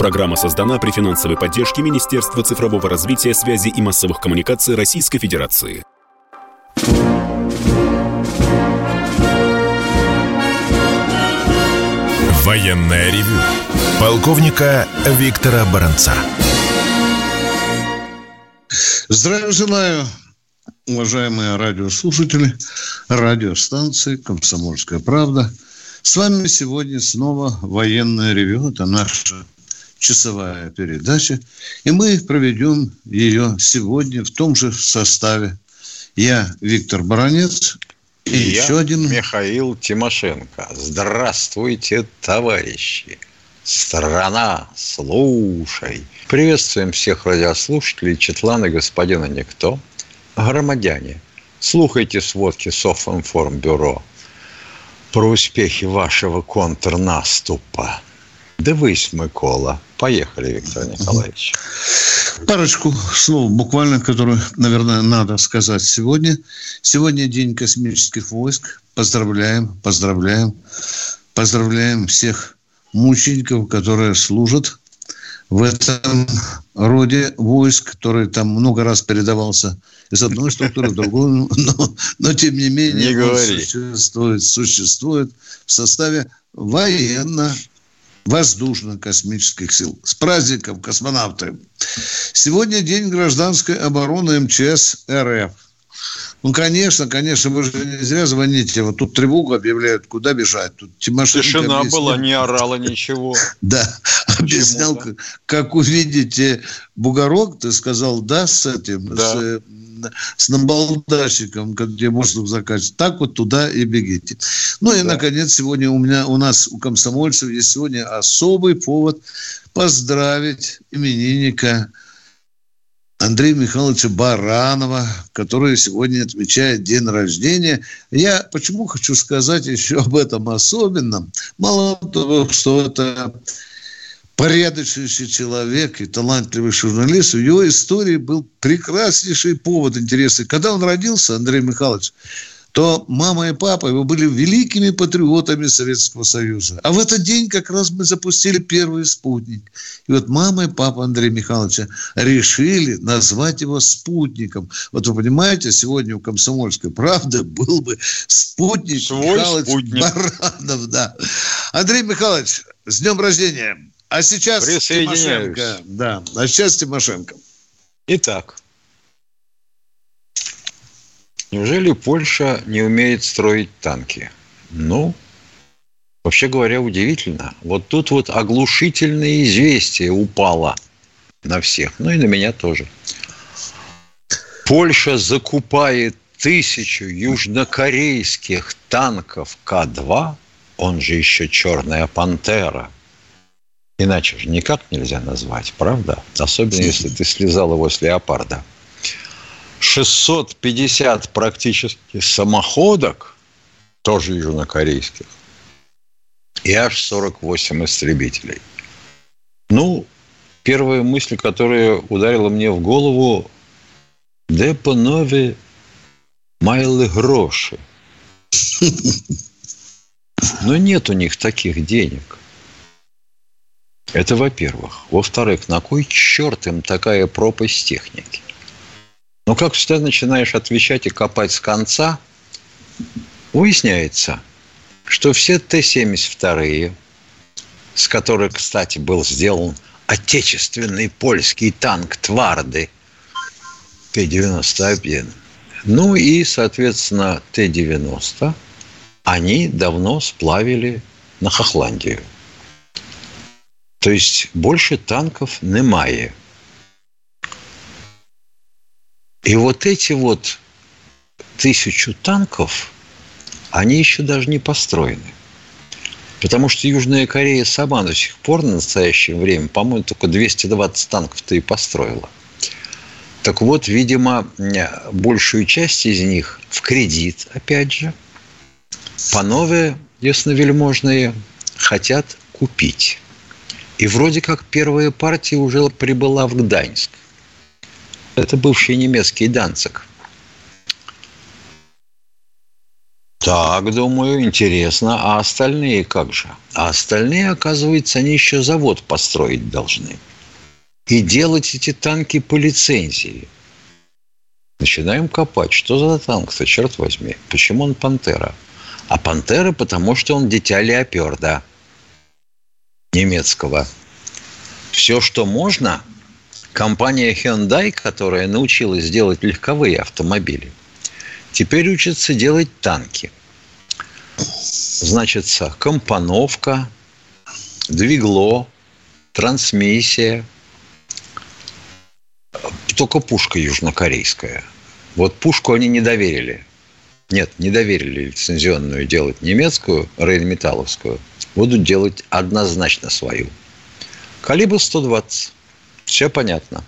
Программа создана при финансовой поддержке Министерства цифрового развития, связи и массовых коммуникаций Российской Федерации. Военная ревю. Полковника Виктора Баранца. Здравия желаю, уважаемые радиослушатели, радиостанции «Комсомольская правда». С вами сегодня снова военное ревю. Это наша часовая передача. И мы проведем ее сегодня в том же составе. Я Виктор Баранец и, и еще один... Михаил Тимошенко. Здравствуйте, товарищи. Страна, слушай. Приветствуем всех радиослушателей, Четлана господина Никто. Громадяне, слухайте сводки Софинформбюро про успехи вашего контрнаступа. Дивись, Микола. Поехали, Виктор Николаевич. Парочку слов буквально, которые, наверное, надо сказать сегодня. Сегодня День космических войск. Поздравляем, поздравляем. Поздравляем всех мучеников, которые служат в этом роде войск, который там много раз передавался из одной структуры в другую, но, но тем не менее не существует, существует в составе военно воздушно-космических сил. С праздником, космонавты! Сегодня день гражданской обороны МЧС РФ. Ну, конечно, конечно, вы же не зря звоните. Вот тут тревогу объявляют, куда бежать. Тут Тимошенко Тишина объяснял. была, не орала ничего. Да, объяснял, как увидите бугорок, ты сказал, да, с этим, с с набалдашиком, где воздух закачивать. Так вот туда и бегите. Ну и, наконец, сегодня у меня, у нас, у комсомольцев есть сегодня особый повод поздравить именинника Андрея Михайловича Баранова, который сегодня отмечает день рождения. Я почему хочу сказать еще об этом особенном? Мало того, что это порядочнейший человек и талантливый журналист, в его истории был прекраснейший повод интереса. Когда он родился, Андрей Михайлович, то мама и папа его были великими патриотами Советского Союза. А в этот день как раз мы запустили первый спутник. И вот мама и папа Андрея Михайловича решили назвать его спутником. Вот вы понимаете, сегодня у «Комсомольской правды» был бы спутник Свой Михайлович спутник. Баранов. Да. Андрей Михайлович, с днем рождения! А сейчас Тимошенко. Да, а сейчас Тимошенко. Итак, неужели Польша не умеет строить танки? Ну, вообще говоря, удивительно. Вот тут вот оглушительное известие упало на всех, ну и на меня тоже. Польша закупает тысячу южнокорейских танков К-2, он же еще «Черная пантера», Иначе же никак нельзя назвать, правда? Особенно, если ты слезал его с леопарда. 650 практически самоходок, тоже южнокорейских, и аж 48 истребителей. Ну, первая мысль, которая ударила мне в голову, де панове майли гроши. Но нет у них таких денег. Это во-первых. Во-вторых, на кой черт им такая пропасть техники? Но как всегда начинаешь отвечать и копать с конца, выясняется, что все Т-72, с которых, кстати, был сделан отечественный польский танк «Тварды», Т-91, ну и, соответственно, Т-90, они давно сплавили на Хохландию – то есть больше танков немає. И вот эти вот тысячу танков, они еще даже не построены. Потому что Южная Корея сама до сих пор на настоящее время, по-моему, только 220 танков-то и построила. Так вот, видимо, большую часть из них в кредит, опять же, панове ясновельможные хотят купить. И вроде как первая партия уже прибыла в Гданьск. Это бывший немецкий Данцик. Так, думаю, интересно. А остальные как же? А остальные, оказывается, они еще завод построить должны. И делать эти танки по лицензии. Начинаем копать. Что за танк-то, черт возьми? Почему он «Пантера»? А «Пантера» потому, что он дитя Леоперда немецкого. Все, что можно, компания Hyundai, которая научилась делать легковые автомобили, теперь учится делать танки. Значит, компоновка, двигло, трансмиссия, только пушка южнокорейская. Вот пушку они не доверили. Нет, не доверили лицензионную делать немецкую, рейнметалловскую. Будут делать однозначно свою. Калибр 120. Все понятно.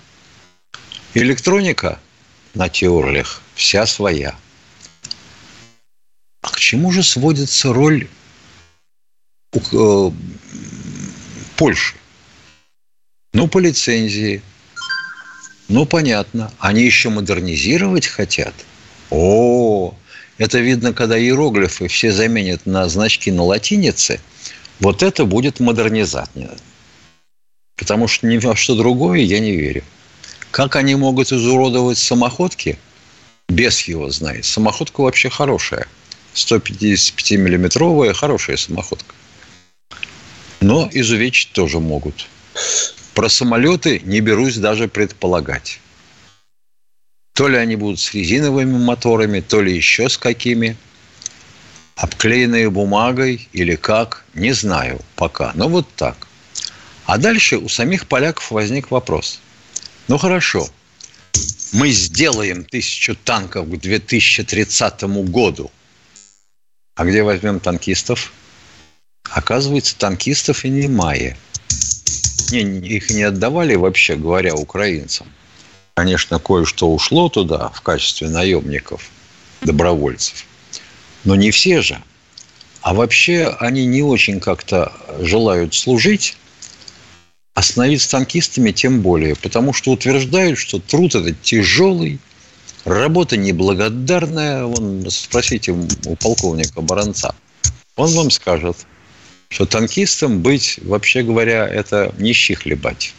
Электроника на Теорлях вся своя. А к чему же сводится роль э, Польши? Ну, по лицензии. Ну, понятно. Они еще модернизировать хотят? О, это видно, когда иероглифы все заменят на значки на латинице. Вот это будет модернизация. Потому что ни во что другое я не верю. Как они могут изуродовать самоходки? Без его знает. Самоходка вообще хорошая. 155-миллиметровая хорошая самоходка. Но изувечить тоже могут. Про самолеты не берусь даже предполагать. То ли они будут с резиновыми моторами, то ли еще с какими. Обклеенные бумагой или как, не знаю пока. Но вот так. А дальше у самих поляков возник вопрос. Ну хорошо, мы сделаем тысячу танков к 2030 году. А где возьмем танкистов? Оказывается, танкистов и не мае. Не, их не отдавали, вообще говоря, украинцам. Конечно, кое-что ушло туда в качестве наемников, добровольцев. Но не все же. А вообще они не очень как-то желают служить а становиться танкистами тем более, потому что утверждают, что труд этот тяжелый, работа неблагодарная. Вон, спросите у полковника Баранца. Он вам скажет, что танкистом быть, вообще говоря, это нищий хлебать.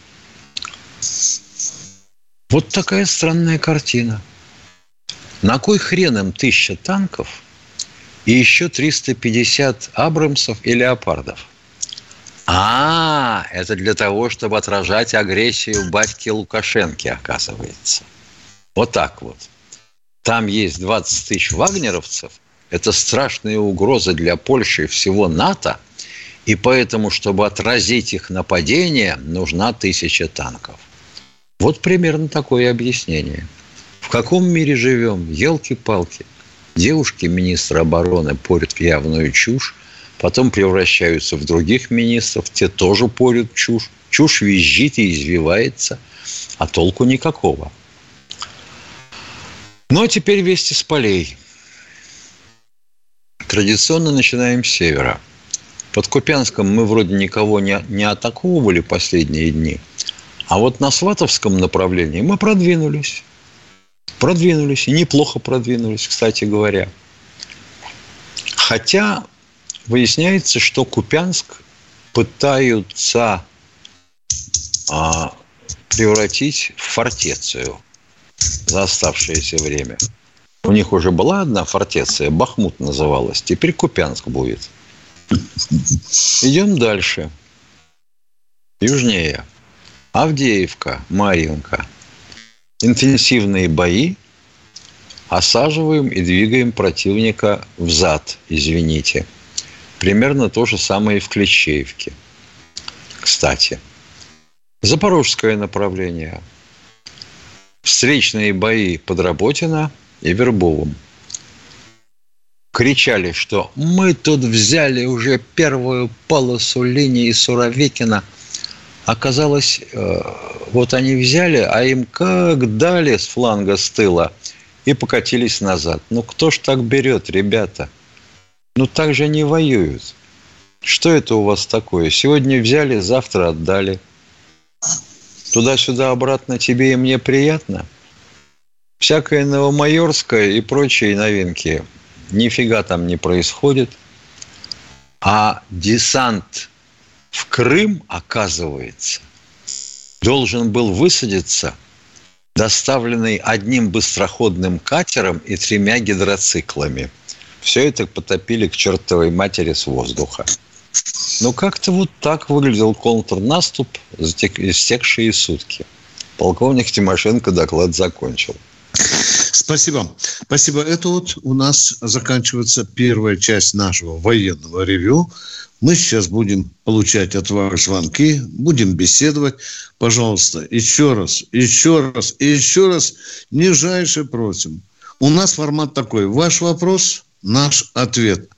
Вот такая странная картина. На кой хрен им тысяча танков и еще 350 Абрамсов и Леопардов – а, это для того, чтобы отражать агрессию батьки Лукашенки, оказывается. Вот так вот. Там есть 20 тысяч вагнеровцев. Это страшная угроза для Польши и всего НАТО. И поэтому, чтобы отразить их нападение, нужна тысяча танков. Вот примерно такое объяснение. В каком мире живем? Елки-палки. Девушки министра обороны порят в явную чушь, потом превращаются в других министров, те тоже порют чушь. Чушь визжит и извивается, а толку никакого. Ну, а теперь вести с полей. Традиционно начинаем с севера. Под Купянском мы вроде никого не, не атаковывали последние дни. А вот на Сватовском направлении мы продвинулись. Продвинулись. И неплохо продвинулись, кстати говоря. Хотя выясняется, что Купянск пытаются а, превратить в фортецию за оставшееся время. У них уже была одна фортеция, Бахмут называлась, теперь Купянск будет. Идем дальше. Южнее. Авдеевка, Марьинка. Интенсивные бои. Осаживаем и двигаем противника в зад, извините. Примерно то же самое и в Клещеевке. Кстати, Запорожское направление. Встречные бои под Работино и Вербовым. Кричали, что мы тут взяли уже первую полосу линии Суровикина. Оказалось, э, вот они взяли, а им как дали с фланга с тыла и покатились назад. Ну кто ж так берет, ребята – ну так же не воюют. Что это у вас такое? Сегодня взяли, завтра отдали. Туда-сюда обратно тебе и мне приятно. Всякое новомайорское и прочие новинки нифига там не происходит. А десант в Крым, оказывается, должен был высадиться, доставленный одним быстроходным катером и тремя гидроциклами. Все это потопили к чертовой матери с воздуха. Ну, как-то вот так выглядел контрнаступ, истекшие сутки. Полковник Тимошенко доклад закончил. Спасибо. Спасибо. Это вот у нас заканчивается первая часть нашего военного ревю. Мы сейчас будем получать от вас звонки, будем беседовать. Пожалуйста, еще раз, еще раз и еще раз нижайше просим. У нас формат такой. Ваш вопрос, наш ответ.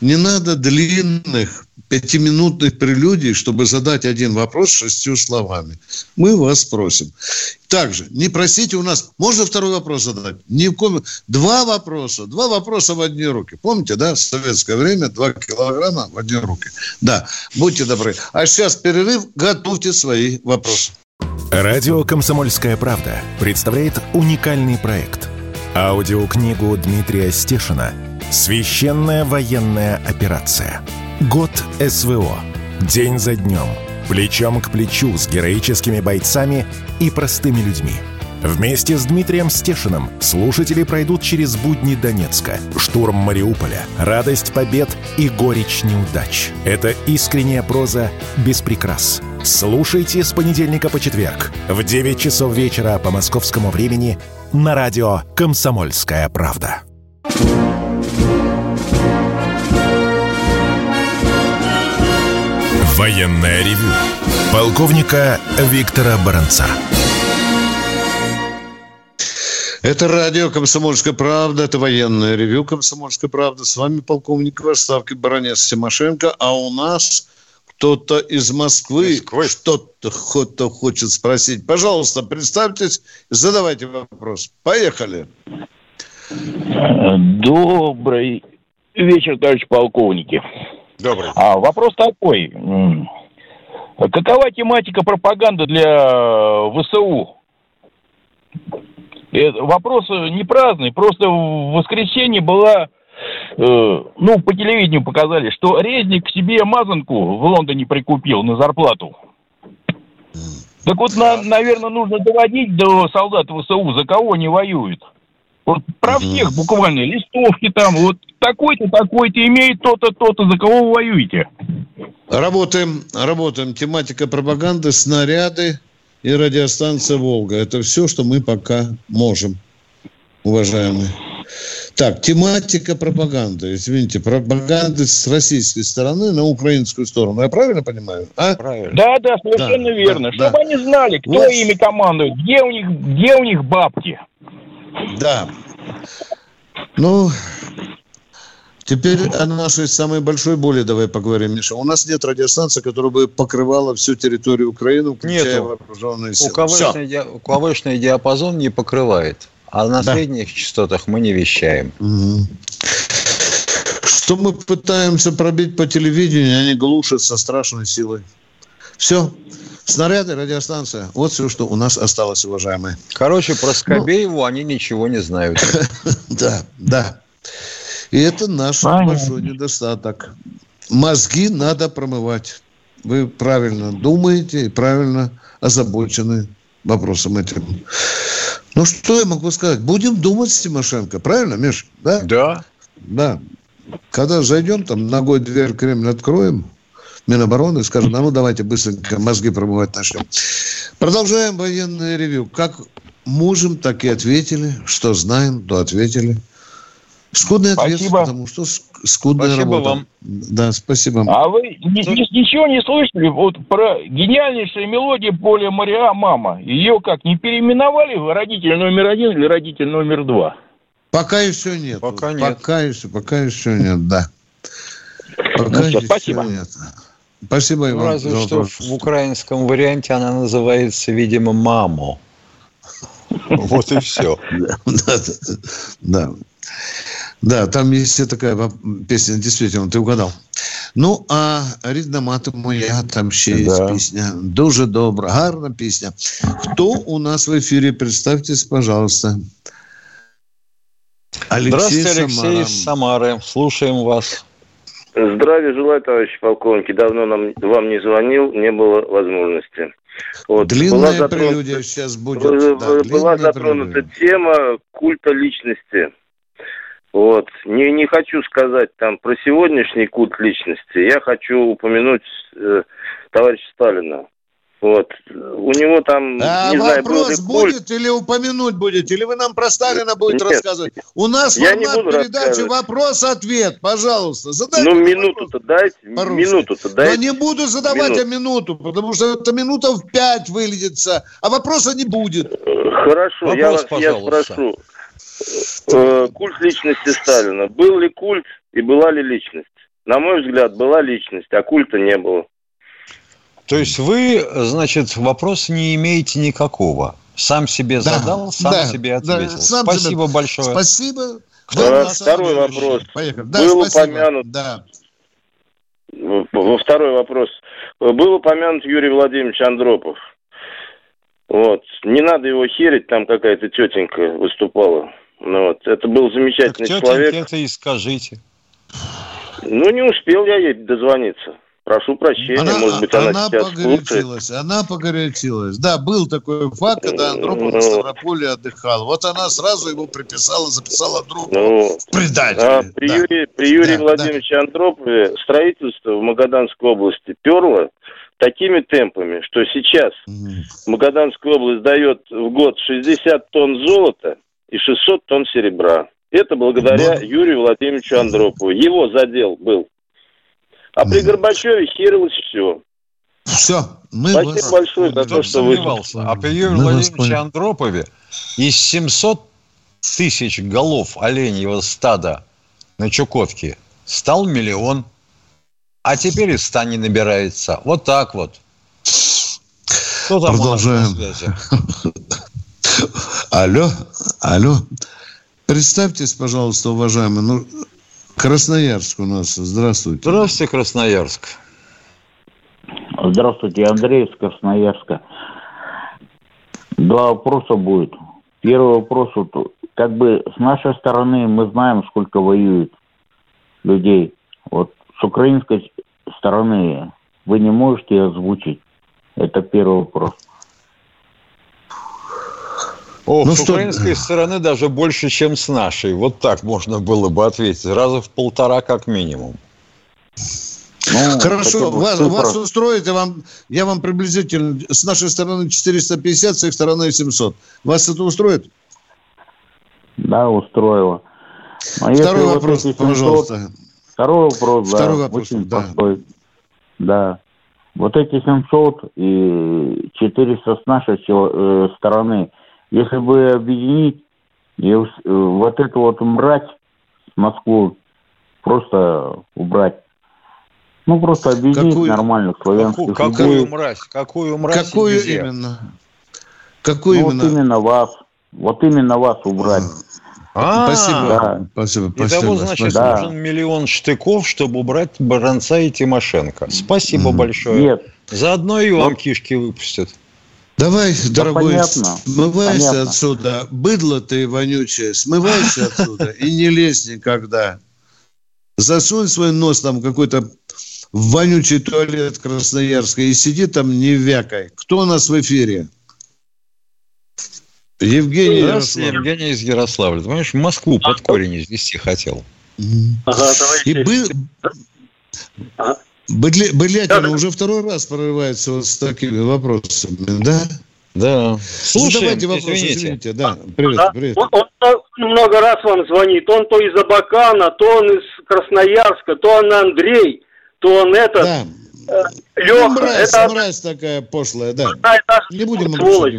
Не надо длинных пятиминутных прелюдий, чтобы задать один вопрос шестью словами. Мы вас просим. Также, не просите у нас... Можно второй вопрос задать? Ни в коем... Два вопроса. Два вопроса в одни руки. Помните, да? В советское время два килограмма в одни руки. Да, будьте добры. А сейчас перерыв. Готовьте свои вопросы. Радио «Комсомольская правда» представляет уникальный проект. Аудиокнигу Дмитрия Стешина «Священная военная операция». Год СВО. День за днем. Плечом к плечу с героическими бойцами и простыми людьми. Вместе с Дмитрием Стешиным слушатели пройдут через будни Донецка, штурм Мариуполя, радость побед и горечь неудач. Это искренняя проза без прикрас. Слушайте с понедельника по четверг в 9 часов вечера по московскому времени на радио «Комсомольская правда». Военное ревю полковника Виктора Баранца. Это радио «Комсомольская правда», это военное ревю «Комсомольская правда». С вами полковник в отставке Баранец Тимошенко, а у нас кто-то из Москвы, Москвы. что-то кто хочет спросить. Пожалуйста, представьтесь, задавайте вопрос. Поехали. Добрый вечер, товарищ полковники. Добрый. А вопрос такой. Какова тематика пропаганды для ВСУ? И вопрос не праздный, просто в воскресенье была, э, ну, по телевидению показали, что Резник себе мазанку в Лондоне прикупил на зарплату. Так вот, на, наверное, нужно доводить до солдат ВСУ, за кого они воюют. Вот про всех буквально, листовки там, вот такой-то, такой-то имеет то-то, то-то, за кого вы воюете? Работаем, работаем. Тематика пропаганды, снаряды и радиостанция «Волга». Это все, что мы пока можем, уважаемые. Так, тематика пропаганды. Извините, пропаганды с российской стороны на украинскую сторону. Я правильно понимаю? А? Правильно. Да, да, совершенно да, верно. Да, Чтобы да. они знали, кто вот. ими командует, где у них, где у них бабки. Да. Ну, Теперь о нашей самой большой боли давай поговорим, Миша. У нас нет радиостанции, которая бы покрывала всю территорию Украины, включая Нету. вооруженные силы. УКВшный, ди... УКВшный диапазон не покрывает, а на да. средних частотах мы не вещаем. Угу. Что мы пытаемся пробить по телевидению, они глушат со страшной силой. Все. Снаряды, радиостанция. Вот все, что у нас осталось, уважаемые. Короче, про Скобееву ну, они ничего не знают. Да, да. И это наш Понятно. большой недостаток. Мозги надо промывать. Вы правильно думаете и правильно озабочены вопросом этим. Ну, что я могу сказать? Будем думать с Тимошенко. Правильно, Миш? Да. Да. Да. Когда зайдем, там ногой дверь Кремль откроем, Минобороны скажем, а ну давайте быстренько мозги промывать начнем. Продолжаем военное ревю. Как можем, так и ответили. Что знаем, то ответили. Скудный ответ, спасибо. потому что скудная спасибо работа. вам. Да, спасибо. А вы ничего не слышали вот про гениальнейшая мелодия Поля Мариа «Мама»? Ее как, не переименовали в родитель номер один или родитель номер два? Пока еще нет. Пока нет. Пока еще, пока еще нет, да. Пока ну, еще спасибо. нет. Спасибо, ну, Разве что в украинском варианте она называется, видимо, «Мамо». Вот и все. Да, да. Да, там есть такая песня, действительно, ты угадал. Ну, а рідна мати моя, там ще є да. пісня. Дуже добра, гарна пісня. Хто у нас в ефірі? Представтесь, пожалуйста. Алексей Здравствуйте, Алексей Самара. из Самары. Слушаем вас. Здравия желаю, товарищи полковники. Давно нам, вам не звонил, не было возможности. Вот. Длинная была затронута, прелюдия сейчас будет. Да, была затронута прелюдия. тема культа личности. Вот. Не, не хочу сказать там про сегодняшний культ личности. Я хочу упомянуть э, товарища Сталина. Вот. У него там, а не вопрос знаю, был будет или упомянуть будете, или вы нам про Сталина будете Нет, рассказывать? У нас я формат передачи вопрос-ответ, пожалуйста. Задайте ну, минуту-то дайте, минуту-то дайте. Но не буду задавать минуту. а минуту, потому что это минута в пять выльется, а вопроса не будет. Хорошо, Вопрос, я, вас, я спрошу. Э, культ личности Сталина. Был ли культ и была ли личность? На мой взгляд, была личность, а культа не было. То есть вы, значит, вопрос не имеете никакого. Сам себе да, задал, сам да, себе ответил. Да, сам спасибо себе... большое. Спасибо. Кто Второй вопрос. Поехали. Да, Был спасибо. упомянут. Да. Во второй вопрос. Был упомянут Юрий Владимирович Андропов. Вот. Не надо его херить, там какая-то тетенька выступала. Ну, вот. Это был замечательный так человек. это и скажите. Ну, не успел я ей дозвониться. Прошу прощения, она, может быть, она, она сейчас погорячилась, слушает. Она погорячилась. Да, был такой факт, когда Андропов ну, в Ставрополе отдыхал. Вот она сразу его приписала, записала другу ну, в предателе. А при, да. Юрии, при Юрии да, Владимировиче да. Андропове строительство в Магаданской области перло такими темпами, что сейчас угу. Магаданская область дает в год 60 тонн золота и 600 тонн серебра. Это благодаря Но... Юрию Владимировичу Андропову. Его задел был. А при Горбачеве херилось все. Все. Мы Спасибо вас... большое за то, что вы... А при Юрии Владимировиче Андропове из 700 тысяч голов оленьего стада на Чуковке стал миллион. А теперь и ста не набирается. Вот так вот. Кто там Продолжаем. Алло, алло. Представьтесь, пожалуйста, уважаемый. Ну, Красноярск у нас. Здравствуйте. Здравствуйте, Красноярск. Здравствуйте, Андрей из Красноярска. Два вопроса будет. Первый вопрос, вот, как бы с нашей стороны мы знаем, сколько воюет людей. Вот с украинской стороны вы не можете озвучить? Это первый вопрос. О, ну, с что... украинской стороны даже больше, чем с нашей. Вот так можно было бы ответить. Раза в полтора как минимум. Ну, Хорошо, вас, вас устроит, я вам, я вам приблизительно с нашей стороны 450, с их стороны 700. Вас это устроит? Да, устроило. Но Второй вопрос, вот 700, пожалуйста. Второй вопрос, Второй да, вопрос, очень да. простой. Да. Вот эти 700 и 400 с нашей э, стороны, если бы объединить и э, вот эту вот мрать Москву просто убрать. Ну, просто объединить какую, нормальных славянских какую, какую мразь? Какую мразь? Какую именно? Какую ну, именно? Вот именно вас. Вот именно вас убрать. А, спасибо. Да. Спасибо. Итого, значит, да. нужен миллион штыков, чтобы убрать Баранца и Тимошенко. Спасибо большое. Нет. Заодно и вам кишки выпустят. Давай, да дорогой, понятно, смывайся понятно. отсюда. Быдло ты вонючее, смывайся отсюда и не лезь никогда. Засунь свой нос там какой-то в вонючий туалет Красноярска и сиди там не вякай. Кто у нас в эфире? Евгений Ярославль. Евгений из Ярославля. Ты понимаешь, Москву под корень извести хотел. Ага. И был... Ага. Быдля, Быдлятина да, уже второй раз прорывается вот с такими вопросами, да? Да. Слушаем, Задавайте вопрос, извините. извините. Да, привет, да. привет. Он, он много раз вам звонит. Он то из Абакана, то он из Красноярска, то он Андрей, то он этот. Да. Э, Леха. Ну, мразь, это... мразь такая пошлая, да. да это... Не будем сволочь.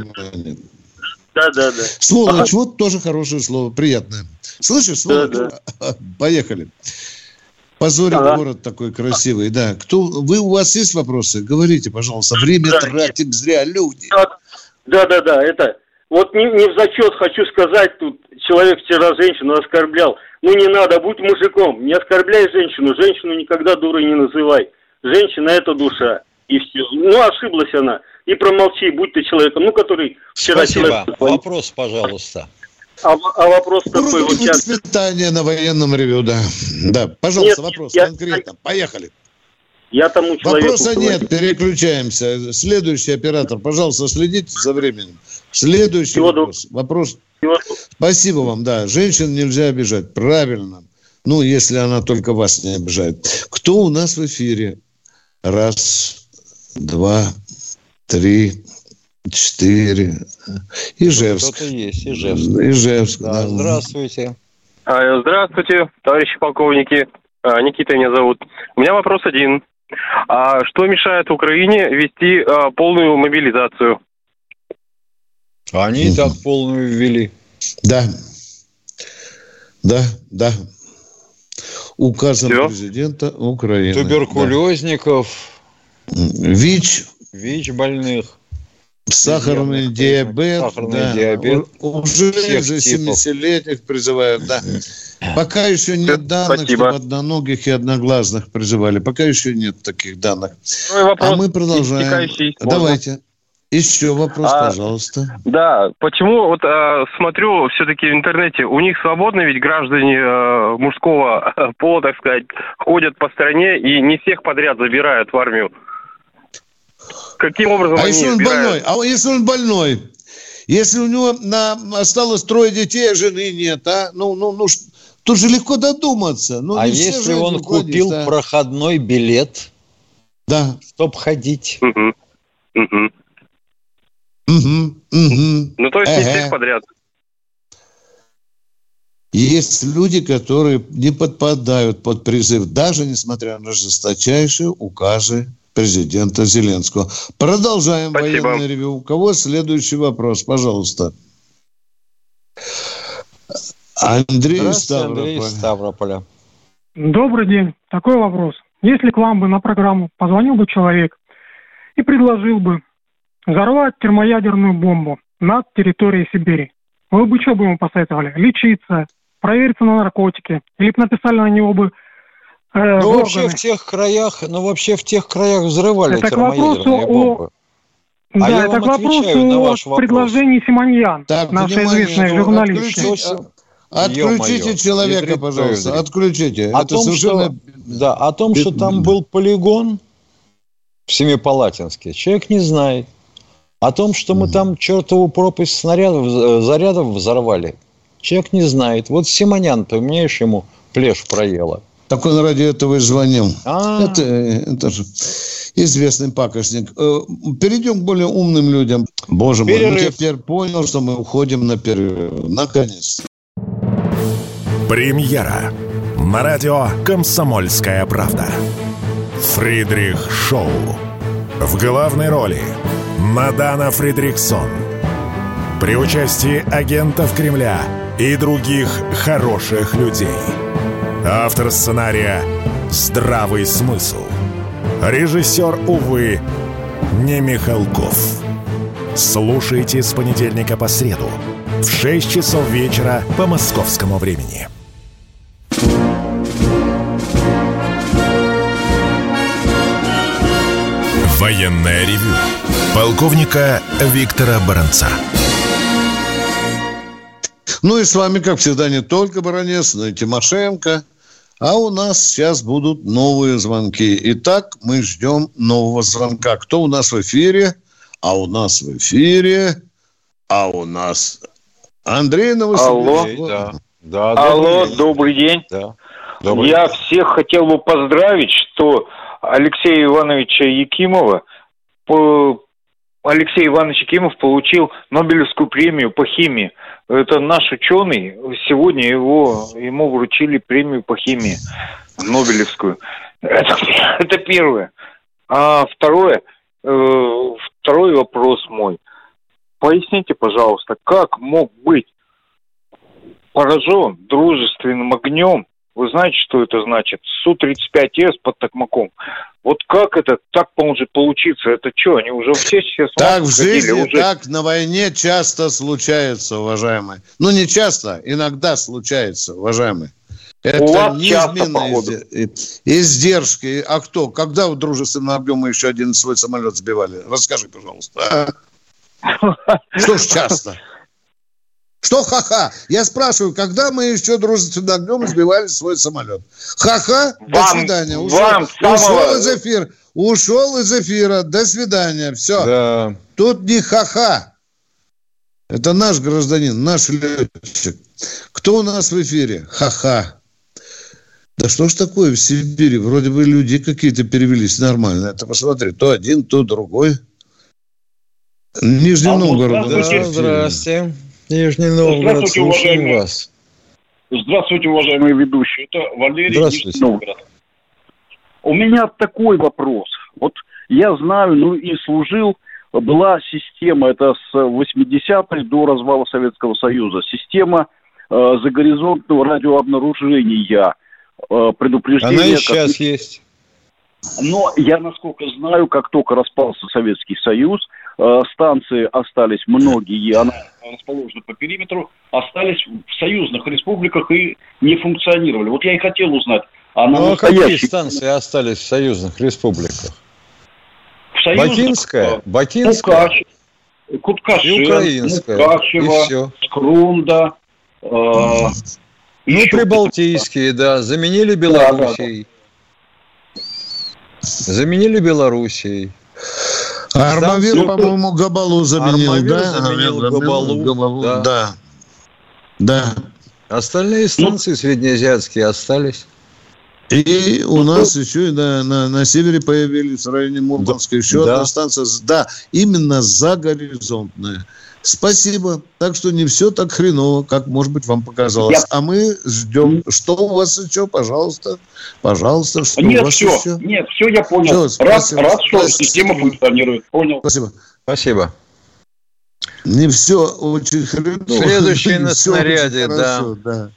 Да, да, да. Сволочь, вот тоже хорошее слово, приятное. Слышишь, сволочь? Да, да. Поехали. Позорим ага. город такой красивый, да. Кто, вы, у вас есть вопросы? Говорите, пожалуйста. Время да, тратим нет. зря, люди. Да, да, да, это... Вот не, не в зачет хочу сказать, тут человек вчера женщину оскорблял. Ну не надо, будь мужиком, не оскорбляй женщину, женщину никогда дурой не называй. Женщина – это душа, и все. Ну, ошиблась она. И промолчи, будь ты человеком, ну, который вчера... Спасибо. Человек... Вопрос, пожалуйста. А, а вопрос такой вот сейчас... Воспитание на военном ревю, да. Да, пожалуйста, Нет, вопрос я, конкретно. Поехали. Я тому человеку... Вопроса нет, переключаемся. Следующий оператор, пожалуйста, следите за временем. Следующий Всего вопрос. Вопрос. Всего... Спасибо вам, да. Женщин нельзя обижать. Правильно. Ну, если она только вас не обижает. Кто у нас в эфире? Раз, два, три, четыре. Ижевск. Кто-то есть, Ижевск. Ижевск, да. да. Здравствуйте. А, здравствуйте, товарищи полковники. А, Никита меня зовут. У меня вопрос один. А что мешает Украине вести а, полную мобилизацию? Они и так полную ввели. Да. Да, да. Указом Все? президента Украины. Туберкулезников. Да. ВИЧ. ВИЧ больных. Сахарный диабет. Сахарный да. диабет. Уже за 70-летних призывают, да. Пока еще нет данных, Спасибо. чтобы одноногих и одноглазных призывали. Пока еще нет таких данных. Ну, вопрос, а мы продолжаем. Давайте. Еще вопрос, а, пожалуйста. Да, почему вот а, смотрю все-таки в интернете, у них свободно ведь граждане а, мужского пола, так сказать, ходят по стране и не всех подряд забирают в армию. Каким образом а они если он избирают? больной? А если он больной? Если у него на, осталось трое детей, а жены нет, а? Ну, ну, ну, тут же легко додуматься. Ну, а если он купил а? проходной билет, да. чтобы ходить? Угу. Угу. Угу. Угу. Ну, то есть не всех подряд. Есть люди, которые не подпадают под призыв, даже несмотря на жесточайшие указы президента Зеленского. Продолжаем Спасибо. военное ревю. У кого следующий вопрос? Пожалуйста. Андрей Ставрополь. Ставрополя. Добрый день. Такой вопрос. Если к вам бы на программу позвонил бы человек и предложил бы взорвать термоядерную бомбу над территорией Сибири, вы бы что бы ему посоветовали? Лечиться, провериться на наркотики? Или бы написали на него бы Э, ну, вообще в тех краях, ну, вообще в тех краях взрывали это термоядерные бомбы. О... А да, я это к вопросу на ваш вопрос. предложении Симоньян, так, наша известная ну, журналистка. Отключите, отключите человека, пожалуйста, отключите. О это том, совершенно... что, да, о том, что там был полигон в Семипалатинске, человек не знает. О том, что мы там чертову пропасть снарядов, э, зарядов взорвали, человек не знает. Вот Симонян, понимаешь, ему плешь проела. Так он ради этого и звонил. А. Это, это же известный пакостник. Э, перейдем к более умным людям. Боже мой, ну я теперь понял, что мы уходим на перерыв. Наконец. Премьера на радио «Комсомольская правда». Фридрих Шоу. В главной роли Мадана Фридриксон. При участии агентов Кремля и других хороших людей – Автор сценария «Здравый смысл». Режиссер, увы, не Михалков. Слушайте с понедельника по среду в 6 часов вечера по московскому времени. Военная ревю. Полковника Виктора Баранца. Ну и с вами, как всегда, не только Баранец, но и Тимошенко. А у нас сейчас будут новые звонки. Итак, мы ждем нового звонка. Кто у нас в эфире? А у нас в эфире... А у нас Андрей Новосибирск. Алло. Да. Да, Алло, день. добрый день. Да. Добрый Я день. всех хотел бы поздравить, что Алексея Ивановича Якимова Алексей Иванович Якимов получил Нобелевскую премию по химии. Это наш ученый. Сегодня его, ему вручили премию по химии Нобелевскую. Это, это первое. А второе, э, второй вопрос мой. Поясните, пожалуйста, как мог быть поражен дружественным огнем вы знаете, что это значит? Су-35С под Токмаком. Вот как это так может получиться? Это что, они уже все сейчас... Так в жизни, уже... так на войне часто случается, уважаемые. Ну, не часто, иногда случается, уважаемые. Это неизменные изд... издержки. А кто? Когда в дружественном объеме еще один свой самолет сбивали? Расскажи, пожалуйста. Что ж часто? Что ха-ха? Я спрашиваю, когда мы еще дружественным огнем сбивали свой самолет? Ха-ха, до свидания. Ушел, вам ушел самого... из эфира. Ушел из эфира. До свидания. Все. Да. Тут не ха-ха. Это наш гражданин, наш летчик. Кто у нас в эфире? Ха-ха. Да что ж такое в Сибири? Вроде бы люди какие-то перевелись нормально. Это посмотри, то один, то другой. Нижний а Новгород. Да, здравствуйте. Нижний Новгород, слушаем вас. Здравствуйте, уважаемые ведущие. Это Валерий Нижний Новгород. У меня такой вопрос. Вот я знаю, ну и служил, была система, это с 80-х до развала Советского Союза, система э, загоризонтного радиообнаружения, э, предупреждения... Она и сейчас как... есть. Но я, насколько знаю, как только распался Советский Союз, э, станции остались многие, она расположена по периметру, остались в союзных республиках и не функционировали. Вот я и хотел узнать, а ну, а какие станции остались в союзных республиках? В союзных, Бакинская, Бакинская, Куткаш, Куткашин, и Украинская, Мукачево, и все. Скрунда. Э, ну, прибалтийские, да, заменили Белоруссией. Да, да. Заменили Белоруссией. А Армавир, да, по-моему, Габалу заменил, Армавир да? заменил Габалу, Габалу, да. да. Да. Остальные станции ну, среднеазиатские остались. И у ну, нас еще и на, на, на севере появились в районе Мурманска еще да. одна станция. Да, именно загоризонтная. Спасибо. Так что не все так хреново, как, может быть, вам показалось. Я... А мы ждем. Что у вас еще, пожалуйста? Пожалуйста, что Нет, у вас все. еще? Нет, все, я понял. Все, раз, раз, что спасибо. система функционирует. Понял. Спасибо. Спасибо. Не все очень хреново. Следующий на снаряде, да. да.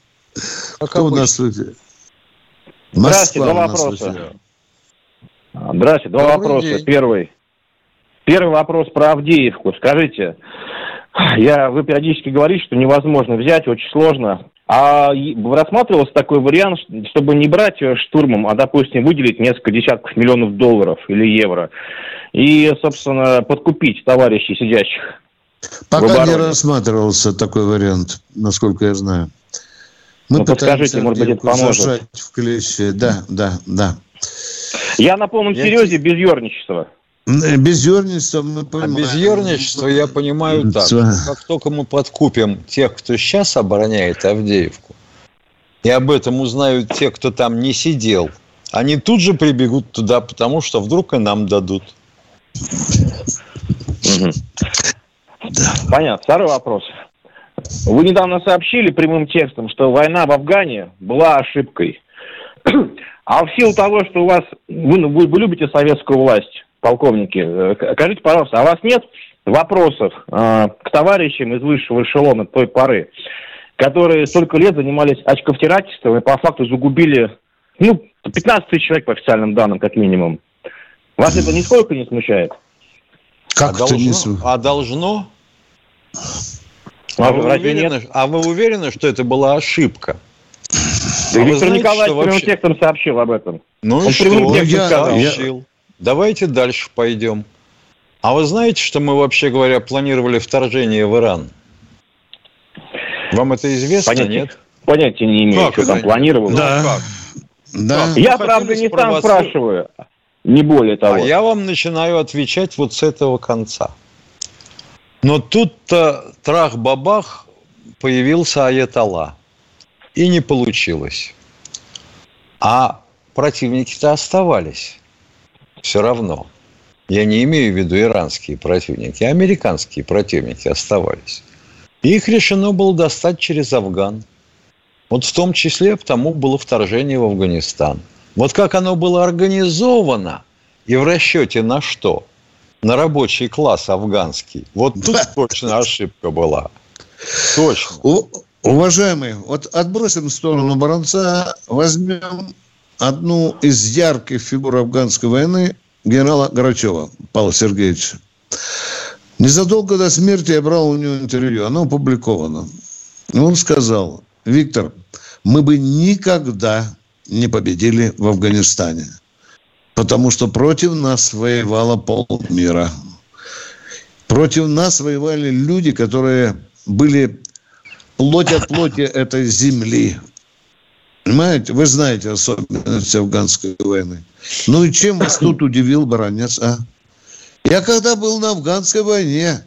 Кто у нас тут? Здравствуйте, два вопроса. Здравствуйте, два Добрый вопроса. День. Первый. Первый вопрос про Авдеевку. Скажите, я, вы периодически говорите, что невозможно взять, очень сложно. А рассматривался такой вариант, чтобы не брать штурмом, а, допустим, выделить несколько десятков миллионов долларов или евро и, собственно, подкупить товарищей сидящих? Пока не рассматривался такой вариант, насколько я знаю. Мы ну, подскажите, может быть, это поможет. в клещи. Да, да, да. Я на полном я серьезе без ерничества. Без ерничества мы понимаем. А без ерничества я понимаю так. Как только мы подкупим тех, кто сейчас обороняет Авдеевку, и об этом узнают те, кто там не сидел, они тут же прибегут туда, потому что вдруг и нам дадут. Да. Понятно. Второй вопрос. Вы недавно сообщили прямым текстом, что война в Афгане была ошибкой. А в силу того, что у вас вы, ну, вы, вы любите советскую власть, полковники, э, скажите, пожалуйста, а у вас нет вопросов э, к товарищам из высшего эшелона той поры, которые столько лет занимались очковтирательством и по факту загубили ну, 15 тысяч человек по официальным данным, как минимум. Вас это нисколько не смущает? Как а должно? Не... А должно? А, вы уверены, а вы уверены, что это была ошибка? Да а Виктор Николаевич прямым вообще... текстом сообщил об этом. Ну Он и что? Я, сообщил. Я... Давайте дальше пойдем. А вы знаете, что мы, вообще говоря, планировали вторжение в Иран? Вам это известно, Понятия, нет? Понятия не имею, как что там планировал. Да. Ну, как? Да. Я, правда, не сам спрашиваю, не более того. А я вам начинаю отвечать вот с этого конца. Но тут-то трах-бабах появился Аятолла. И не получилось. А противники-то оставались. Все равно. Я не имею в виду иранские противники, а американские противники оставались. И их решено было достать через Афган. Вот в том числе потому было вторжение в Афганистан. Вот как оно было организовано и в расчете на что – на рабочий класс афганский. Вот тут точно ошибка была. Точно. У, уважаемые, вот отбросим в сторону Баранца, возьмем одну из ярких фигур афганской войны, генерала Грачева Павла Сергеевича. Незадолго до смерти я брал у него интервью, оно опубликовано. Он сказал, Виктор, мы бы никогда не победили в Афганистане. Потому что против нас воевало полмира. Против нас воевали люди, которые были плоть от плоти этой земли. Понимаете? Вы знаете особенности афганской войны. Ну и чем вас тут удивил баронец, а? Я когда был на афганской войне,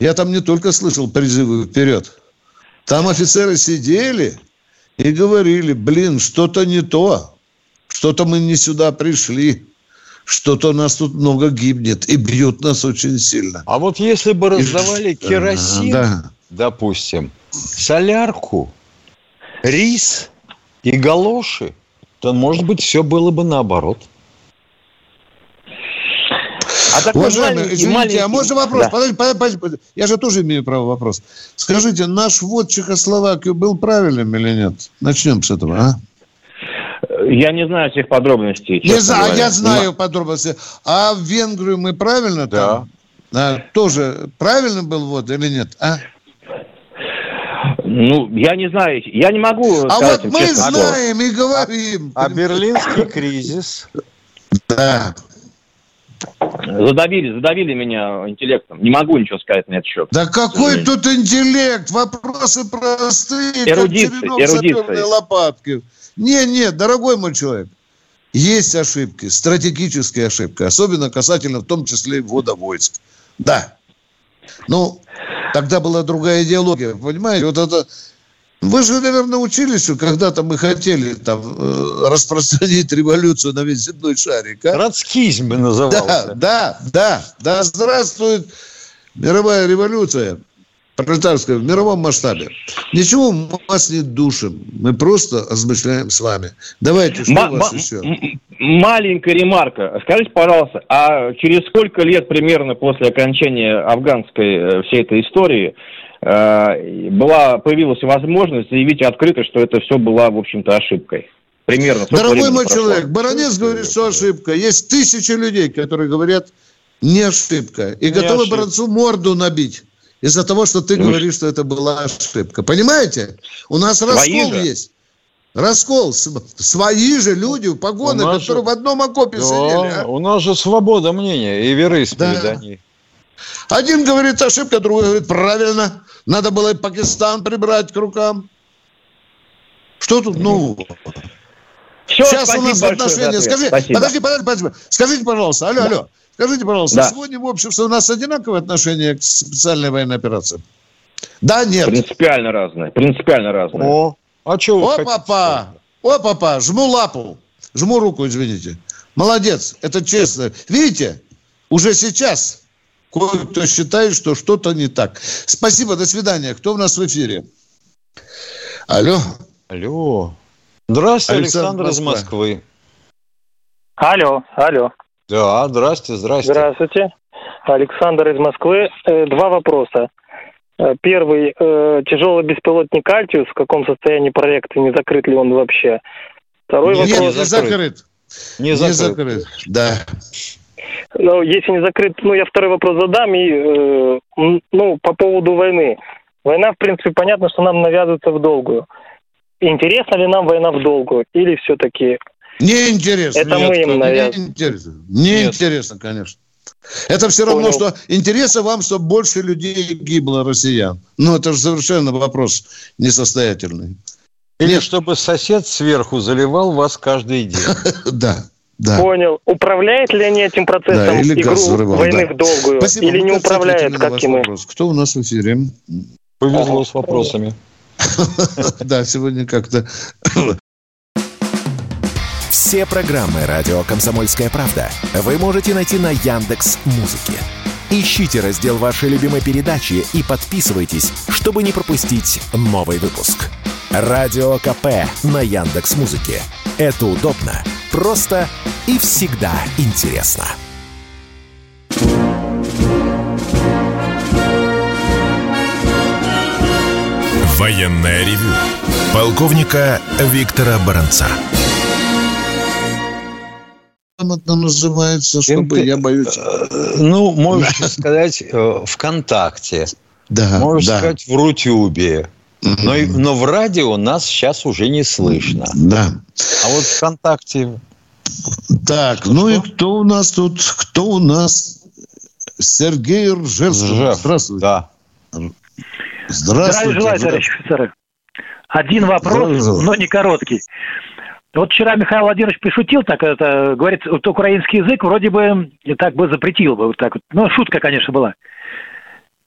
я там не только слышал призывы вперед. Там офицеры сидели и говорили, блин, что-то не то. Что-то мы не сюда пришли. Что-то у нас тут много гибнет и бьют нас очень сильно. А вот если бы раздавали керосин, да. допустим, солярку, рис и галоши, то, может быть, все было бы наоборот. А такой Уважаемый, извините, маленький... а можно вопрос? Да. Подожди, подожди, подожди, я же тоже имею право вопрос. Скажите, наш ввод Чехословакию был правильным или нет? Начнем с этого, а? Я не знаю всех подробностей. Не знаю, я знаю Но... подробности. А в Венгрию мы правильно да. там? А, тоже правильно был ввод или нет? А? Ну, я не знаю, я не могу. А сказать, вот мы знаем и говорим. А, а берлинский кризис? Да. Задавили, задавили меня интеллектом. Не могу ничего сказать на этот счет. Да какой тут интеллект? Вопросы простые, эрудиция, как эрудиция. лопатки. Не, нет, дорогой мой человек. Есть ошибки, стратегические ошибки, особенно касательно в том числе ввода войск. Да. Ну, тогда была другая идеология, понимаете? Вот это вы же, наверное, учились, что когда-то мы хотели там э, распространить революцию на весь земной шарик. А? Троцкизм назывался. Да, да, да, да. Здравствует мировая революция пролетарская в мировом масштабе. Ничего мы вас не душим. Мы просто размышляем с вами. Давайте, что М- у вас еще? Маленькая ремарка. Скажите, пожалуйста, а через сколько лет примерно после окончания афганской э, всей этой истории Э, была, появилась возможность заявить открыто, что это все была, в общем-то, ошибкой. Примерно. Дорогой мой прошло? человек, Баранец говорит, что ошибка. Есть тысячи людей, которые говорят, не ошибка. И не готовы ошибка. Баранцу морду набить из-за того, что ты ну, говоришь, что это была ошибка. Понимаете? У нас раскол же. есть. Раскол. Свои же люди в погонах, которые же... в одном окопе да, сидели. А? У нас же свобода мнения и вероисповедания. Да. Один говорит ошибка, другой говорит правильно. Надо было и Пакистан прибрать к рукам. Что тут нового? Все, Сейчас у нас отношения. Скажи, подожди, подожди, подожди. Скажите, пожалуйста, алло, да. алло. Скажите, пожалуйста, да. сегодня в обществе у нас одинаковое отношение к специальной военной операции? Да, нет. Принципиально разное. Принципиально разное. О, а что вы О, хотите? папа, о, папа, жму лапу, жму руку, извините. Молодец, это честно. Видите, уже сейчас кое-кто считает, что что-то не так. Спасибо, до свидания. Кто у нас в эфире? Алло. Алло. Здравствуйте, Александр, Александр из Москвы. Алло, алло. Да, здравствуйте, здравствуйте. Здравствуйте. Александр из Москвы. Э, два вопроса. Э, первый. Э, тяжелый беспилотник «Альтиус». В каком состоянии проект? Не закрыт ли он вообще? Второй Нет, вопрос. Не закрыт. Не закрыт. Не закрыт. Да. Ну, если не закрыт, ну, я второй вопрос задам. И, э, ну, по поводу войны. Война, в принципе, понятно, что нам навязывается в долгую. Интересна ли нам война в долгую? Или все-таки... Не интересно. Это Нет, мы им навязываем. Не интересно. Не интересно, конечно. Это все равно, Понял. что интересно вам, чтобы больше людей гибло россиян. Ну, это же совершенно вопрос несостоятельный. Или Нет. чтобы сосед сверху заливал вас каждый день. Да. Да. Понял. Управляет ли они этим процессом да, или игру взрывал, войны да. в долгую? Спасибо. Или не управляет, как и мы? Вопрос. Кто у нас в эфире? Повезло с вопросами. Да, сегодня как-то... Все программы «Радио Комсомольская правда» вы можете найти на Яндекс Музыке. Ищите раздел вашей любимой передачи и подписывайтесь, чтобы не пропустить новый выпуск. Радио КП на Яндекс Музыке. Это удобно, просто и всегда интересно. Военная ревю. Полковника Виктора Баранца. Это называется, чтобы я боюсь. Э, ну, можете сказать, э, ВКонтакте. Да. Можно сказать, в Рутюбе. Но, но в радио нас сейчас уже не слышно. Да. А вот ВКонтакте... Так, ну и кто у нас тут? Кто у нас? Сергей Ржев. Ржев. Здравствуйте. Да. Здравствуйте. Здравия желаю, товарищи офицеры. Один вопрос, но не короткий. Вот вчера Михаил Владимирович пошутил, так это, говорит, вот украинский язык вроде бы так бы запретил бы, вот так вот. Ну, шутка, конечно, была.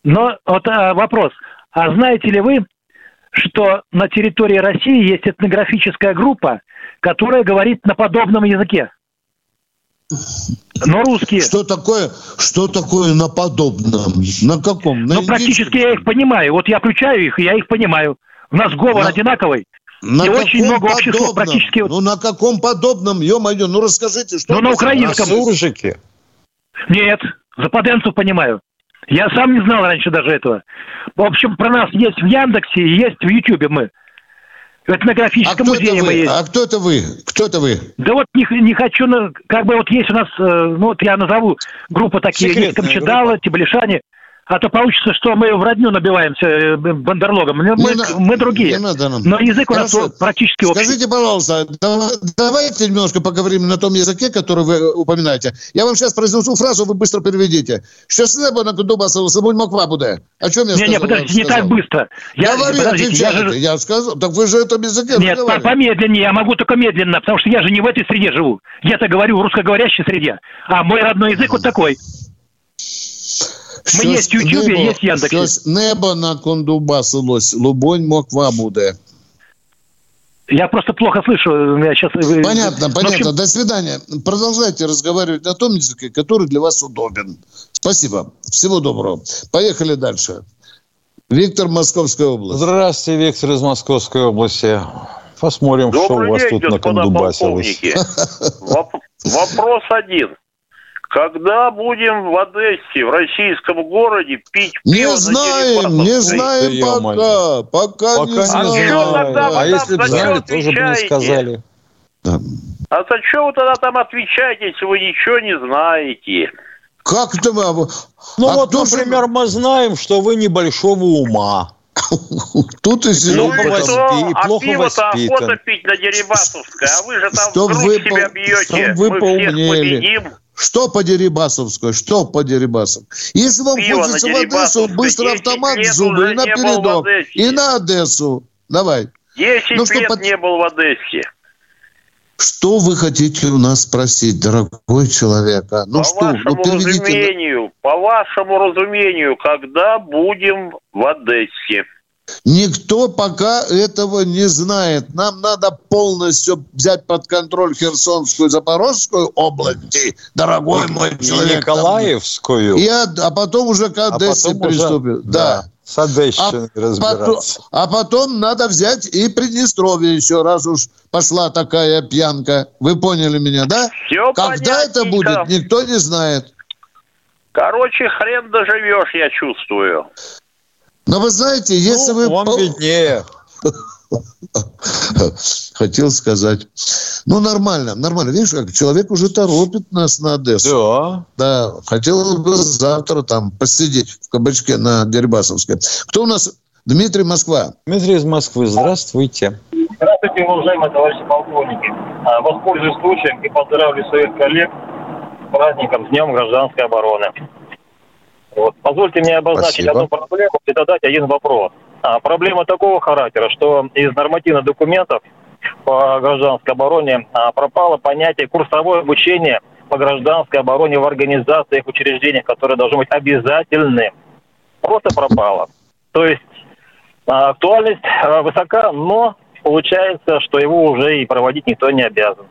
Но вот а, вопрос. А знаете ли вы, что на территории России есть этнографическая группа, которая говорит на подобном языке? Но русские. Что такое, что такое на подобном? На каком? На ну, практически я их понимаю. Вот я включаю их, и я их понимаю. У нас говор на... одинаковый. На и очень много общих слов практически. Ну на каком подобном, ё-моё, ну расскажите, что Ну на украинском. На суржике. Нет, западенцев понимаю. Я сам не знал раньше даже этого. В общем, про нас есть в Яндексе и есть в Ютьюбе мы. В этнографическом а музее мы есть. А кто это вы? Кто это вы? Да вот не, не хочу, как бы вот есть у нас, э, ну вот я назову группа такие, Секретная есть Камчедала, Тиблишане. А то получится, что мы в родню набиваемся э, бандерлогом. Мы, мы, на... мы другие. Не надо нам. Но язык Хорошо. у нас практически общий. Скажите, пожалуйста, давайте немножко поговорим на том языке, который вы упоминаете. Я вам сейчас произнесу фразу, вы быстро переведите. Что с неба на Кудубаса собой Маква буде? О чем я не, сказал? Не, подождите, не так быстро. Я, Говори, я, же... я сказал. Так вы же это без языка Нет, помедленнее, я могу только медленно, потому что я же не в этой среде живу. Я-то говорю в русскоговорящей среде. А мой родной язык вот такой. Мы есть в Ютубе, есть Яндекс. Щось небо на кондубасилось, лубонь моква буде. Я просто плохо слышу. Я сейчас... Понятно, понятно. Общем... До свидания. Продолжайте разговаривать на том языке, который для вас удобен. Спасибо. Всего доброго. Поехали дальше. Виктор, Московская область. Здравствуйте, Виктор из Московской области. Посмотрим, Добрый что у вас день, тут на Кондубасилось. Вопрос один. Когда будем в Одессе, в российском городе, пить не пиво знаем, Не знаем пока. Пока, пока не а знаем. Тогда а если бы знали, тоже бы не сказали. Да. А зачем вы тогда там отвечаете, если вы ничего не знаете? Как это вы? Ну а вот, например, же... мы знаем, что вы небольшого ума. Тут и ну, плохо, воспи... а плохо пиво-то охота пить на Дерибасовской, а вы же там Чтоб вдруг вы себя бьете. Вы мы поумнели. всех победим. Что по Дерибасовской? Что по Дерибасовской? Если вам Пиво хочется в Одессу, быстро автомат в зубы и на передок, и на Одессу. Давай. Десять ну, лет под... не был в Одессе. Что вы хотите у нас спросить, дорогой человек? А? Ну по что, вашему ну переведите. Разумению, по вашему разумению, когда будем в Одессе? Никто пока этого не знает. Нам надо полностью взять под контроль Херсонскую и Запорожскую области, дорогой мой человек. Николаевскую. И, а потом уже к а Одессе а приступим. Уже, да. да. С Одессиной а разбираться. Потом, а потом надо взять и Приднестровье еще, раз уж пошла такая пьянка. Вы поняли меня, да? Все Когда это будет, никто не знает. Короче, хрен доживешь, я чувствую. Но вы знаете, если ну, вы... Вам виднее. Хотел сказать. Ну, нормально, нормально. Видишь, как человек уже торопит нас на Одессу. Да. Да. Хотел бы завтра там посидеть в кабачке на Дерибасовской. Кто у нас? Дмитрий Москва. Дмитрий из Москвы. Здравствуйте. Здравствуйте, уважаемые товарищи полковники. А, воспользуюсь случаем и поздравлю своих коллег с праздником, с Днем гражданской обороны. Вот. Позвольте мне обозначить Спасибо. одну проблему и задать один вопрос. А, проблема такого характера, что из нормативных документов по гражданской обороне а, пропало понятие курсовое обучение по гражданской обороне в организациях, учреждениях, которые должны быть обязательным. Просто пропало. То есть а, актуальность а, высока, но получается, что его уже и проводить никто не обязан.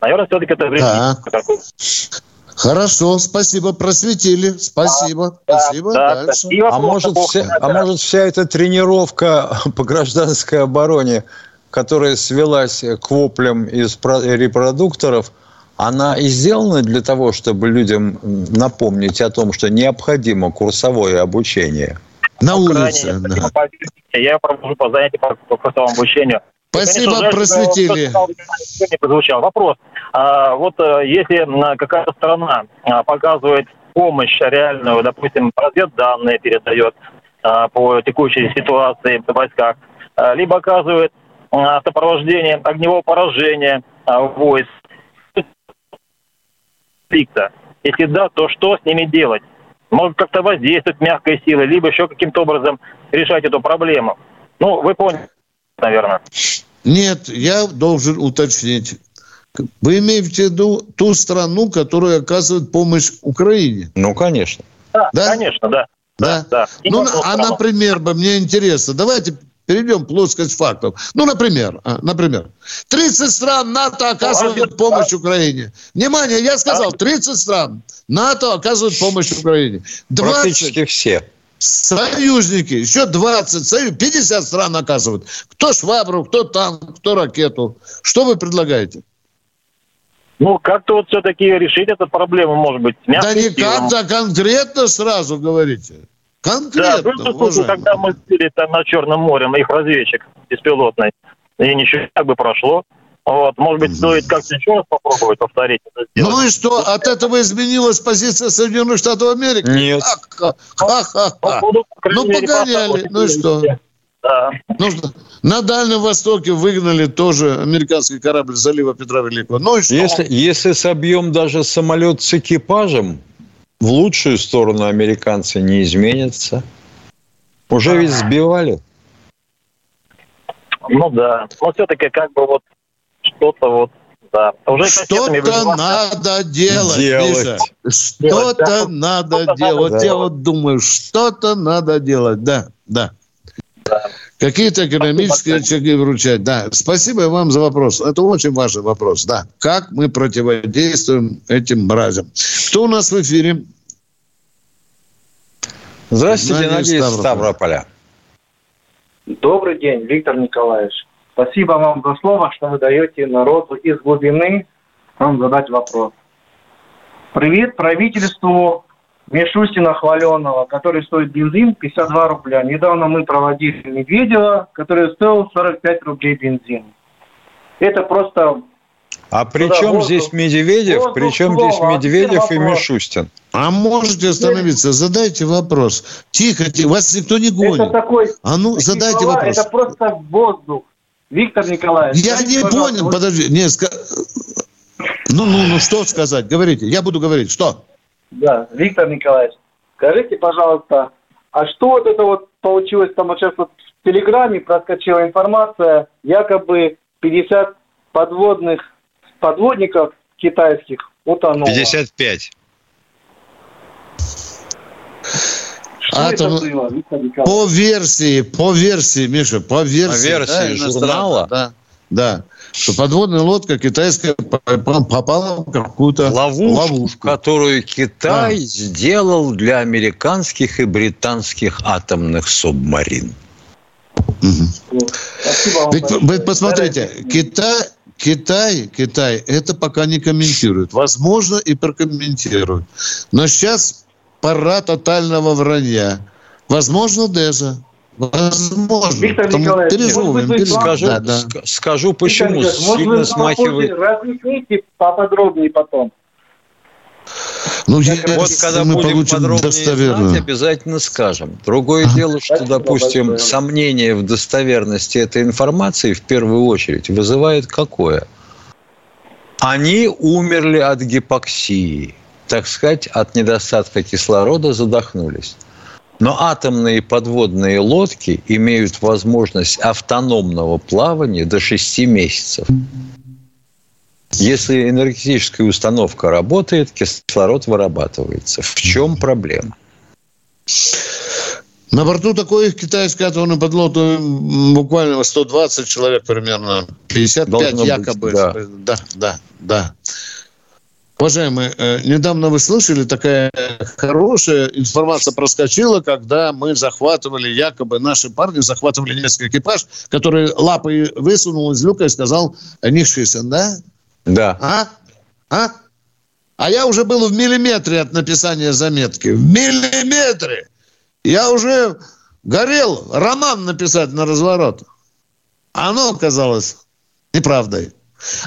Наверное, все-таки это время. Так. Хорошо, спасибо, просветили. Спасибо, да, спасибо. Да, Дальше. А может, вся, а может, вся эта тренировка по гражданской обороне, которая свелась к воплям из репродукторов, она и сделана для того, чтобы людям напомнить о том, что необходимо курсовое обучение? На улице, да. Я провожу по занятию по курсовому обучению. Спасибо, Конечно, просветили. Не прозвучал. Вопрос. А, вот э, если какая-то страна а, показывает помощь реальную, допустим, разведданные передает а, по текущей ситуации в войсках, а, либо оказывает а, сопровождение огневого поражения а, войск конфликта. Если да, то что с ними делать? Может как-то воздействовать мягкой силой, либо еще каким-то образом решать эту проблему. Ну, вы поняли, наверное. Нет, я должен уточнить. Вы имеете в виду ту страну, которая оказывает помощь Украине? Ну, конечно. Да, да? конечно, да. Да? да. Ну, а, например, бы мне интересно, давайте перейдем в плоскость фактов. Ну, например, а, например, 30 стран НАТО оказывают помощь Украине. Внимание, я сказал, 30 стран НАТО оказывают помощь Украине. 20 Практически все. Союзники, еще 20, союз, 50 стран оказывают. Кто швабру, кто танк, кто ракету. Что вы предлагаете? Ну, как-то вот все-таки решить эту проблему, может быть. Да не как-то конкретно сразу говорите. Конкретно, Да, просто, когда мы были там на Черном море, на их разведчик беспилотный, и ничего как бы прошло. Вот, может быть, стоит как-то еще раз попробовать повторить это сделать. Ну и что, от этого изменилась позиция Соединенных Штатов Америки? Нет. Ха-ха-ха. Ну, погоняли, ну и что? Да. Нужно. На Дальнем Востоке выгнали тоже американский корабль залива Петра Великого. Ну и что? Если, если собьем даже самолет с экипажем, в лучшую сторону американцы не изменятся. Уже ведь сбивали. Ну да. Но все-таки как бы вот что-то вот да. Уже что-то надо делать, делать. Что-то надо что делать. Вот я вот думаю, что-то надо делать. Да, да. Какие-то экономические очаги вручать. Да, спасибо вам за вопрос. Это очень важный вопрос. Да, как мы противодействуем этим мразям. Кто у нас в эфире? Здравствуйте, Геннадий из Ставрополя. Добрый день, Виктор Николаевич. Спасибо вам за слово, что вы даете народу из глубины вам задать вопрос. Привет правительству Мишустина хваленого, который стоит бензин 52 рубля. Недавно мы проводили Медведева, который стоил 45 рублей бензин. Это просто... А при чем воздух, здесь Медведев? Воздух, при чем здесь Медведев и Мишустин? А можете остановиться? Задайте вопрос. Тихо, тихо, вас никто не гонит. Это такой... А ну, задайте слова, вопрос. Это просто воздух. Виктор Николаевич. Я не понял, подожди. Не, ска... Ну, ну, ну, что сказать? Говорите, я буду говорить. Что? Да, Виктор Николаевич, скажите, пожалуйста, а что вот это вот получилось там вот сейчас вот в Телеграме проскочила информация, якобы 50 подводных подводников китайских утонуло. 55. Атом... По версии, по версии, Миша, по версии. По версии да, журнала? Да, да что подводная лодка китайская попала в какую-то ловушку, ловушку. которую Китай а. сделал для американских и британских атомных субмарин. Угу. Ведь, вы посмотрите, Китай, Китай, Китай это пока не комментирует. Возможно, и прокомментирует. Но сейчас пора тотального вранья. Возможно, Деза. Возможно. Виктор Николаевич, переживаем, скажу, да, да. скажу почему. Виктор, сильно может, смахивает. Разъясните поподробнее потом. Ну, я, вот когда мы будем подробнее достоверно. знать, обязательно скажем. Другое а? дело, что, Спасибо допустим, большое. сомнение в достоверности этой информации в первую очередь вызывает какое? Они умерли от гипоксии, так сказать, от недостатка кислорода задохнулись. Но атомные подводные лодки имеют возможность автономного плавания до 6 месяцев. Если энергетическая установка работает, кислород вырабатывается. В чем проблема? На борту такой китайской атомной подлодки буквально 120 человек примерно, 55 Должно якобы. Быть, да. да, да, да. Уважаемые, э, недавно вы слышали, такая хорошая информация проскочила, когда мы захватывали, якобы наши парни захватывали несколько экипаж, который лапой высунул из люка и сказал Нишисен, да? Да. А? А? А я уже был в миллиметре от написания заметки. В миллиметре! Я уже горел роман написать на разворот. Оно оказалось неправдой.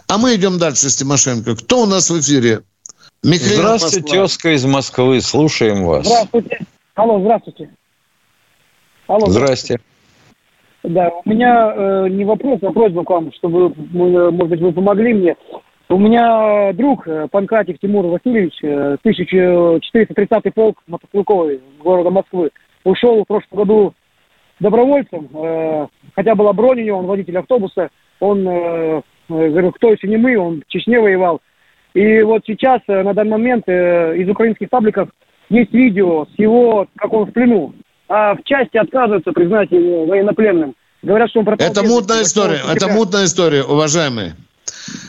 А мы идем дальше с Тимошенко. Кто у нас в эфире? Михаил здравствуйте, Москва. тезка из Москвы. Слушаем вас. Здравствуйте. Алло, здравствуйте. Алло, Здрасте. Да, у меня э, не вопрос, а просьба к вам, чтобы, э, может быть, вы помогли мне. У меня друг э, Панкратик Тимур Васильевич, 1430-й полк мотострелковый города Москвы, ушел в прошлом году добровольцем, хотя была бронь у него, он водитель автобуса, он, говорю, кто если не мы, он в Чечне воевал. И вот сейчас, на данный момент, из украинских пабликов есть видео с его, как он в плену, а в части отказываются признать его военнопленным. Говорят, что он пропал. Это мутная история, это мутная история, уважаемые.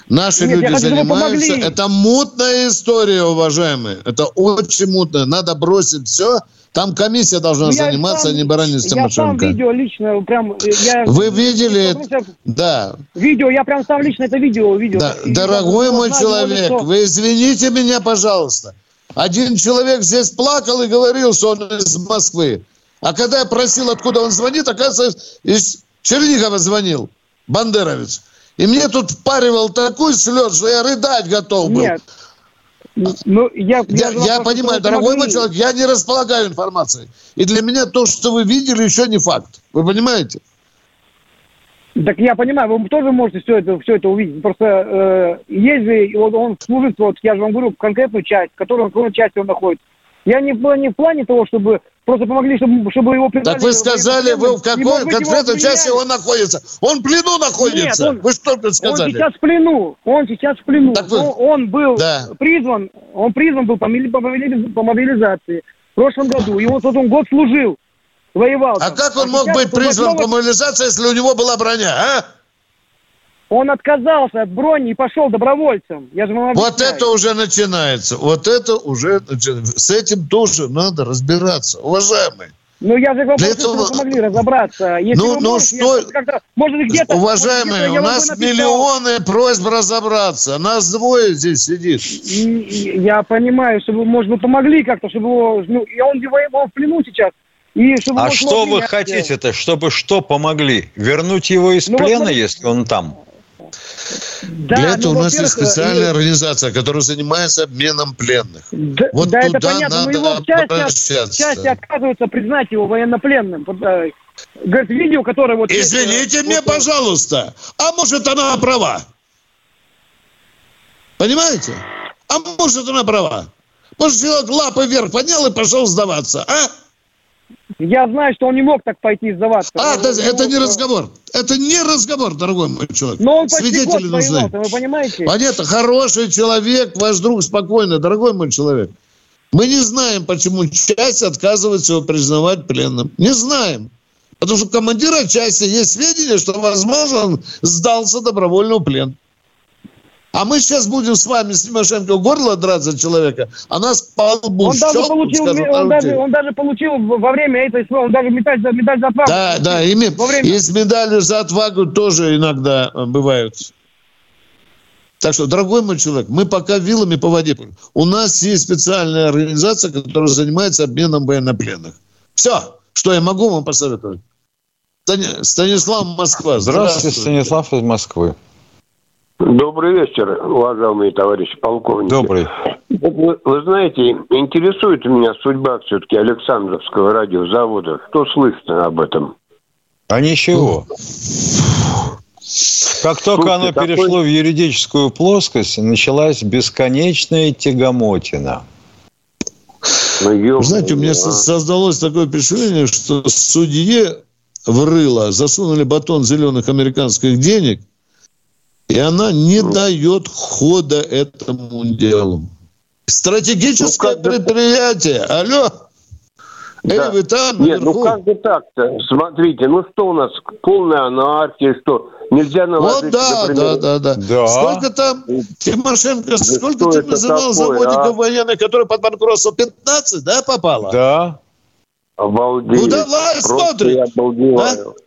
Наши Нет, люди хочу, занимаются. Это мутная история, уважаемые. Это очень мутная. Надо бросить все. Там комиссия должна ну, заниматься, сам, а не Баранец Тимошенко. Я сам видео лично прям... Э, я, Вы видели? Да. Видео, я прям сам лично это видео увидел. Да. Дорогой мой человек, что... вы извините меня, пожалуйста. Один человек здесь плакал и говорил, что он из Москвы. А когда я просил, откуда он звонит, оказывается, из Чернигова звонил, бандеровец. И мне тут впаривал такой слез, что я рыдать готов был. Нет. Ну, я, я, я, я понимаю, дорогой мой человек, я не располагаю информацией. И для меня то, что вы видели, еще не факт. Вы понимаете? Так я понимаю, вы тоже можете все это, все это увидеть. Просто э, есть же, вот он служит, вот я же вам говорю, конкретную часть, в которой, в какой части он находится. Я не, не в плане того, чтобы просто помогли, чтобы, чтобы его признали. Так вы сказали, вы в какой конкретной части он находится? Он в плену находится. Нет, он, вы что сказали? Он сейчас в плену. Он сейчас в плену. Так вы... он, он был да. призван, он призван был по, по мобилизации в прошлом году. И вот, вот он год служил, воевал. А там. как он а мог быть призван по мобилизации, если у него была броня, а? Он отказался от брони и пошел добровольцем. Я же вам Вот это уже начинается. Вот это уже начинается. С этим тоже надо разбираться, уважаемые. Ну, я же вам Для этого... помогли разобраться. Если ну, ну можете, что... Может, где-то... Уважаемые, где у нас миллионы просьб разобраться. Нас двое здесь сидит. Я понимаю, чтобы, может, вы помогли как-то, чтобы его... Ну, и он, он в плену сейчас. И чтобы а что вы хотите-то? Чтобы что помогли? Вернуть его из ну, плена, вот, если он там? Да, Для этого ну, у нас есть специальная э, организация, которая занимается обменом пленных. Да, вот да, туда это понятно, надо но его части, части отказываются признать его военнопленным. Э, говорит, видео, которое вот... Извините есть, мне, вот, пожалуйста, а может она права? Понимаете? А может она права? Может человек лапы вверх поднял и пошел сдаваться, а? Я знаю, что он не мог так пойти сдаваться. А, это, это не разговор. Это не разговор, дорогой мой человек. Но он Свидетели нужны. Вы понимаете? Понятно, хороший человек, ваш друг спокойно, дорогой мой человек. Мы не знаем, почему часть отказывается его признавать пленным. Не знаем. Потому что командира части есть сведения, что, возможно, он сдался добровольно в плен. А мы сейчас будем с вами с Тимошенко горло драть за человека, а нас по лбу он даже, получил, скажут, он, даже, он даже получил во время этой он даже медаль, медаль за отвагу. Да, да, ими, время... есть медали за отвагу тоже иногда э, бывают. Так что, дорогой мой человек, мы пока вилами по воде. У нас есть специальная организация, которая занимается обменом военнопленных. Все, что я могу вам посоветовать. Станислав Москва. Здравствуйте, Здравствуйте Станислав из Москвы. Добрый вечер, уважаемые товарищи полковники. Добрый. Вы, вы знаете, интересует меня судьба все-таки Александровского радиозавода. Что слышно об этом? А ничего. Как только Слушайте, оно такой... перешло в юридическую плоскость, началась бесконечная тягомотина. Ну, Знаете, у меня создалось такое впечатление, что судье в рыло засунули батон зеленых американских денег – и она не ну. дает хода этому делу. Стратегическое ну, предприятие. Алло. Да. Эй, вы там, Нет, наверху? ну как же так-то? Смотрите, ну что у нас, полная анархия, что? Нельзя наложить... Вот да, например... да, да, да, да. Сколько там, Тимошенко, да сколько ты называл такое, заводиков а? военных, которые под банкротство? 15, да, попало? Да. Обалдеть. Ну давай, смотри. Я обалдеваю. А?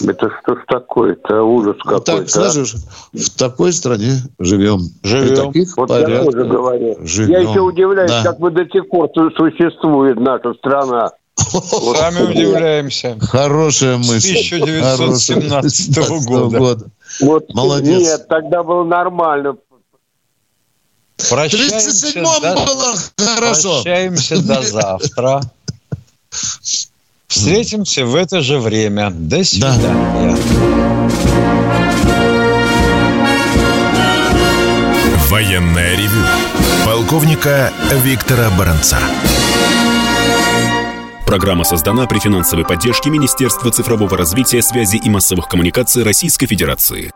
Это что ж такое? Это ужас какой-то. Так, слышишь, в такой стране живем. Живем. таких вот я тоже говорю. Живем. Я еще удивляюсь, да. как бы до сих пор существует наша страна. Сами удивляемся. Хорошая мысль. С 1917 года. года. Вот, Молодец. Нет, тогда было нормально. Прощаемся, до... было хорошо. Прощаемся до завтра. Встретимся в это же время. До свидания. Да. Военное ревю полковника Виктора Баранца. Программа создана при финансовой поддержке Министерства цифрового развития, связи и массовых коммуникаций Российской Федерации.